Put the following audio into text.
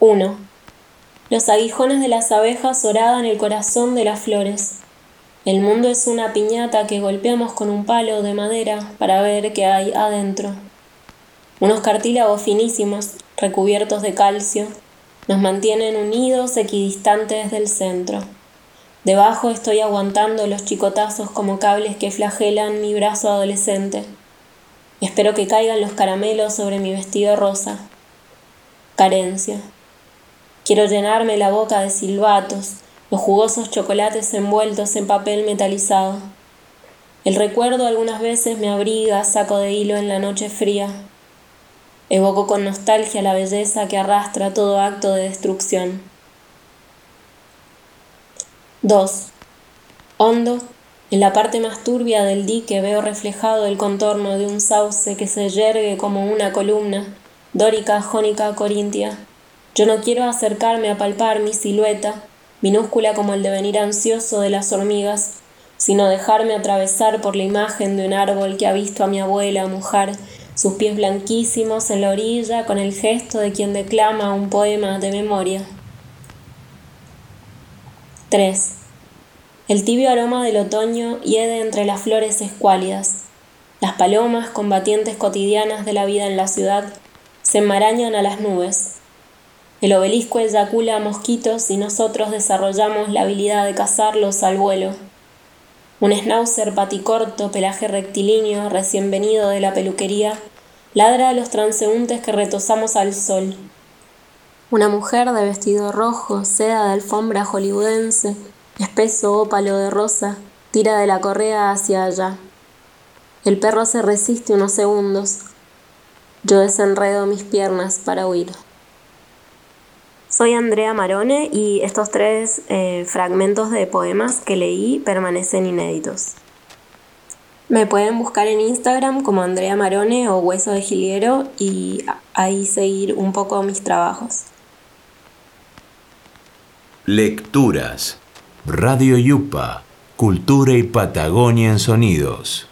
1. Los aguijones de las abejas horadan el corazón de las flores. El mundo es una piñata que golpeamos con un palo de madera para ver qué hay adentro. Unos cartílagos finísimos, recubiertos de calcio, nos mantienen unidos equidistantes del centro. Debajo estoy aguantando los chicotazos como cables que flagelan mi brazo adolescente. Espero que caigan los caramelos sobre mi vestido rosa. Carencia. Quiero llenarme la boca de silbatos, los jugosos chocolates envueltos en papel metalizado. El recuerdo algunas veces me abriga saco de hilo en la noche fría. Evoco con nostalgia la belleza que arrastra todo acto de destrucción. 2. Hondo, en la parte más turbia del dique veo reflejado el contorno de un sauce que se yergue como una columna, dórica, jónica, corintia. Yo no quiero acercarme a palpar mi silueta, minúscula como el devenir ansioso de las hormigas, sino dejarme atravesar por la imagen de un árbol que ha visto a mi abuela mojar sus pies blanquísimos en la orilla con el gesto de quien declama un poema de memoria. 3. El tibio aroma del otoño hiede entre las flores escuálidas. Las palomas, combatientes cotidianas de la vida en la ciudad, se enmarañan a las nubes. El obelisco eyacula mosquitos y nosotros desarrollamos la habilidad de cazarlos al vuelo. Un schnauzer paticorto, pelaje rectilíneo, recién venido de la peluquería, ladra a los transeúntes que retosamos al sol. Una mujer de vestido rojo, seda de alfombra hollywoodense, espeso ópalo de rosa, tira de la correa hacia allá. El perro se resiste unos segundos. Yo desenredo mis piernas para huir. Soy Andrea Marone y estos tres eh, fragmentos de poemas que leí permanecen inéditos. Me pueden buscar en Instagram como Andrea Marone o Hueso de Giliero y ahí seguir un poco mis trabajos. Lecturas Radio Yupa, Cultura y Patagonia en Sonidos.